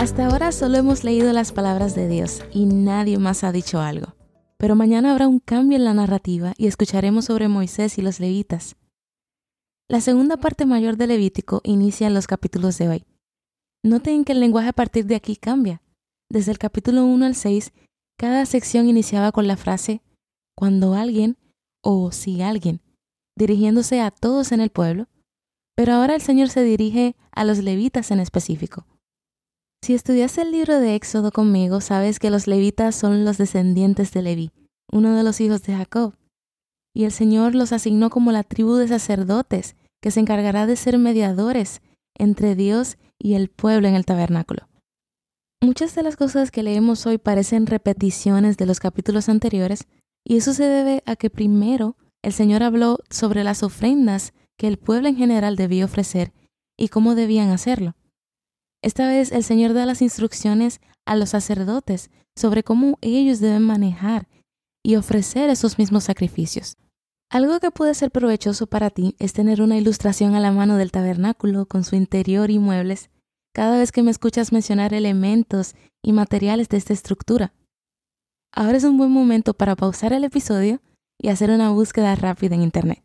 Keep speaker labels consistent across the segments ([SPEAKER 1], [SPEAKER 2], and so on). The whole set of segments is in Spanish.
[SPEAKER 1] Hasta ahora solo hemos leído las palabras de Dios y nadie más ha dicho algo. Pero mañana habrá un cambio en la narrativa y escucharemos sobre Moisés y los levitas. La segunda parte mayor de Levítico inicia en los capítulos de hoy. Noten que el lenguaje a partir de aquí cambia. Desde el capítulo 1 al 6, cada sección iniciaba con la frase cuando alguien o si alguien, dirigiéndose a todos en el pueblo, pero ahora el Señor se dirige a los levitas en específico. Si estudias el libro de Éxodo conmigo, sabes que los levitas son los descendientes de Leví, uno de los hijos de Jacob. Y el Señor los asignó como la tribu de sacerdotes, que se encargará de ser mediadores entre Dios y el pueblo en el tabernáculo. Muchas de las cosas que leemos hoy parecen repeticiones de los capítulos anteriores, y eso se debe a que primero el Señor habló sobre las ofrendas que el pueblo en general debía ofrecer y cómo debían hacerlo. Esta vez el Señor da las instrucciones a los sacerdotes sobre cómo ellos deben manejar y ofrecer esos mismos sacrificios. Algo que puede ser provechoso para ti es tener una ilustración a la mano del tabernáculo con su interior y muebles cada vez que me escuchas mencionar elementos y materiales de esta estructura. Ahora es un buen momento para pausar el episodio y hacer una búsqueda rápida en Internet.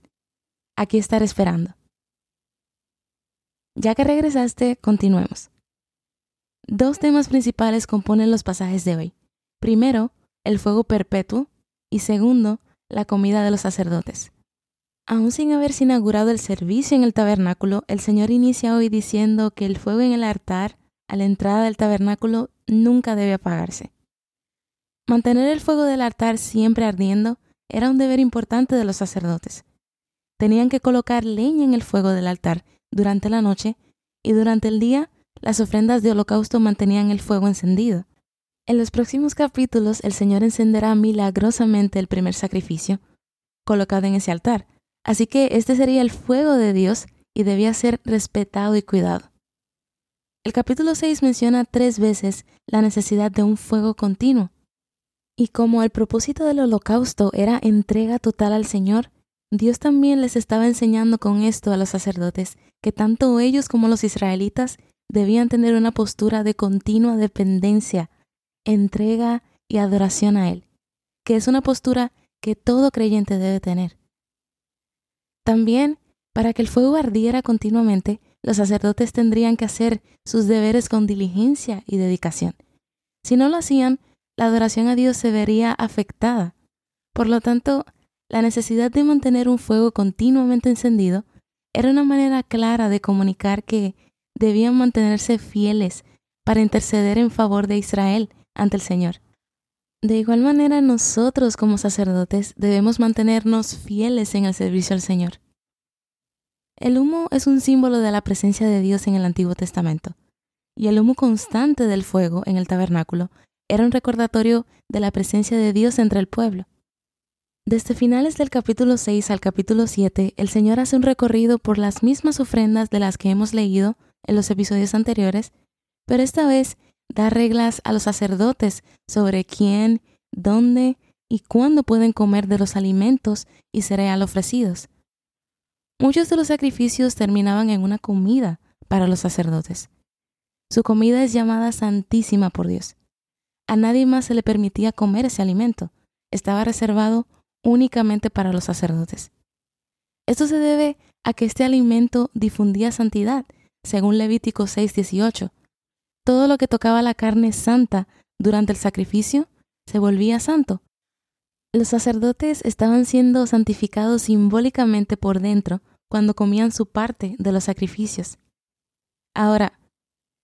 [SPEAKER 1] Aquí estaré esperando. Ya que regresaste, continuemos. Dos temas principales componen los pasajes de hoy. Primero, el fuego perpetuo y segundo, la comida de los sacerdotes. Aún sin haberse inaugurado el servicio en el tabernáculo, el Señor inicia hoy diciendo que el fuego en el altar, a la entrada del tabernáculo, nunca debe apagarse. Mantener el fuego del altar siempre ardiendo era un deber importante de los sacerdotes. Tenían que colocar leña en el fuego del altar durante la noche y durante el día las ofrendas de holocausto mantenían el fuego encendido. En los próximos capítulos el Señor encenderá milagrosamente el primer sacrificio colocado en ese altar. Así que este sería el fuego de Dios y debía ser respetado y cuidado. El capítulo 6 menciona tres veces la necesidad de un fuego continuo. Y como el propósito del holocausto era entrega total al Señor, Dios también les estaba enseñando con esto a los sacerdotes que tanto ellos como los israelitas debían tener una postura de continua dependencia, entrega y adoración a Él, que es una postura que todo creyente debe tener. También, para que el fuego ardiera continuamente, los sacerdotes tendrían que hacer sus deberes con diligencia y dedicación. Si no lo hacían, la adoración a Dios se vería afectada. Por lo tanto, la necesidad de mantener un fuego continuamente encendido era una manera clara de comunicar que debían mantenerse fieles para interceder en favor de Israel ante el Señor. De igual manera, nosotros como sacerdotes debemos mantenernos fieles en el servicio al Señor. El humo es un símbolo de la presencia de Dios en el Antiguo Testamento, y el humo constante del fuego en el tabernáculo era un recordatorio de la presencia de Dios entre el pueblo. Desde finales del capítulo 6 al capítulo 7, el Señor hace un recorrido por las mismas ofrendas de las que hemos leído en los episodios anteriores, pero esta vez da reglas a los sacerdotes sobre quién, dónde y cuándo pueden comer de los alimentos y cereal ofrecidos. Muchos de los sacrificios terminaban en una comida para los sacerdotes. Su comida es llamada santísima por Dios. A nadie más se le permitía comer ese alimento. Estaba reservado únicamente para los sacerdotes. Esto se debe a que este alimento difundía santidad según Levítico 6:18. Todo lo que tocaba la carne santa durante el sacrificio se volvía santo. Los sacerdotes estaban siendo santificados simbólicamente por dentro cuando comían su parte de los sacrificios. Ahora,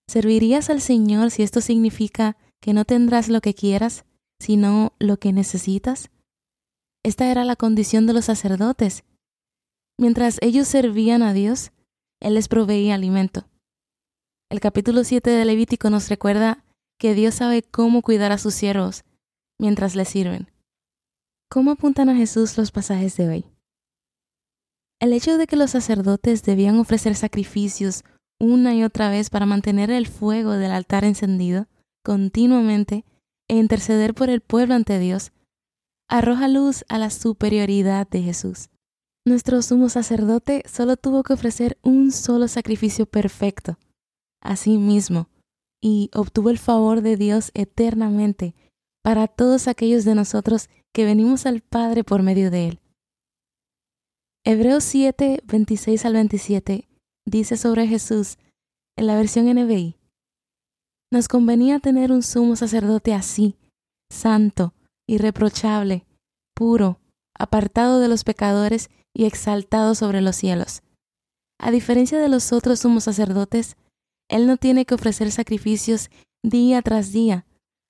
[SPEAKER 1] ¿servirías al Señor si esto significa que no tendrás lo que quieras, sino lo que necesitas? Esta era la condición de los sacerdotes. Mientras ellos servían a Dios, él les proveía alimento. El capítulo 7 de Levítico nos recuerda que Dios sabe cómo cuidar a sus siervos mientras le sirven. ¿Cómo apuntan a Jesús los pasajes de hoy? El hecho de que los sacerdotes debían ofrecer sacrificios una y otra vez para mantener el fuego del altar encendido continuamente e interceder por el pueblo ante Dios, arroja luz a la superioridad de Jesús. Nuestro sumo sacerdote solo tuvo que ofrecer un solo sacrificio perfecto, a sí mismo, y obtuvo el favor de Dios eternamente para todos aquellos de nosotros que venimos al Padre por medio de Él. Hebreos 7, 26 al 27 dice sobre Jesús en la versión NBI. Nos convenía tener un sumo sacerdote así, santo, irreprochable, puro, apartado de los pecadores y exaltado sobre los cielos. A diferencia de los otros sumos sacerdotes, Él no tiene que ofrecer sacrificios día tras día,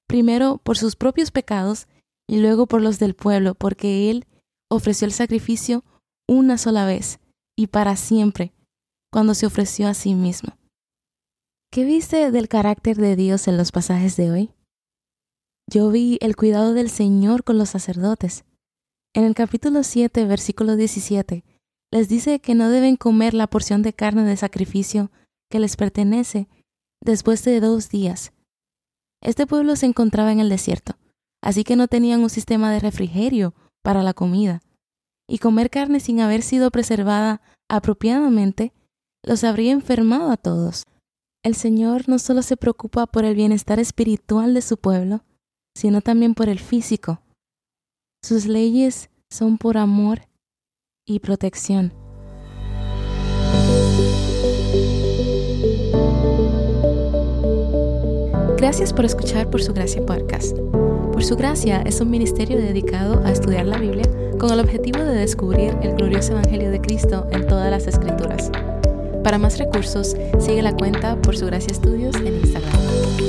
[SPEAKER 1] primero por sus propios pecados y luego por los del pueblo, porque Él ofreció el sacrificio una sola vez y para siempre, cuando se ofreció a sí mismo. ¿Qué viste del carácter de Dios en los pasajes de hoy? Yo vi el cuidado del Señor con los sacerdotes. En el capítulo 7, versículo 17, les dice que no deben comer la porción de carne de sacrificio que les pertenece después de dos días. Este pueblo se encontraba en el desierto, así que no tenían un sistema de refrigerio para la comida y comer carne sin haber sido preservada apropiadamente los habría enfermado a todos. El Señor no solo se preocupa por el bienestar espiritual de su pueblo, sino también por el físico. Sus leyes son por amor y protección. Gracias por escuchar Por Su Gracia Podcast. Por Su Gracia es un ministerio dedicado a estudiar la Biblia con el objetivo de descubrir el glorioso Evangelio de Cristo en todas las Escrituras. Para más recursos, sigue la cuenta por su gracia estudios en Instagram.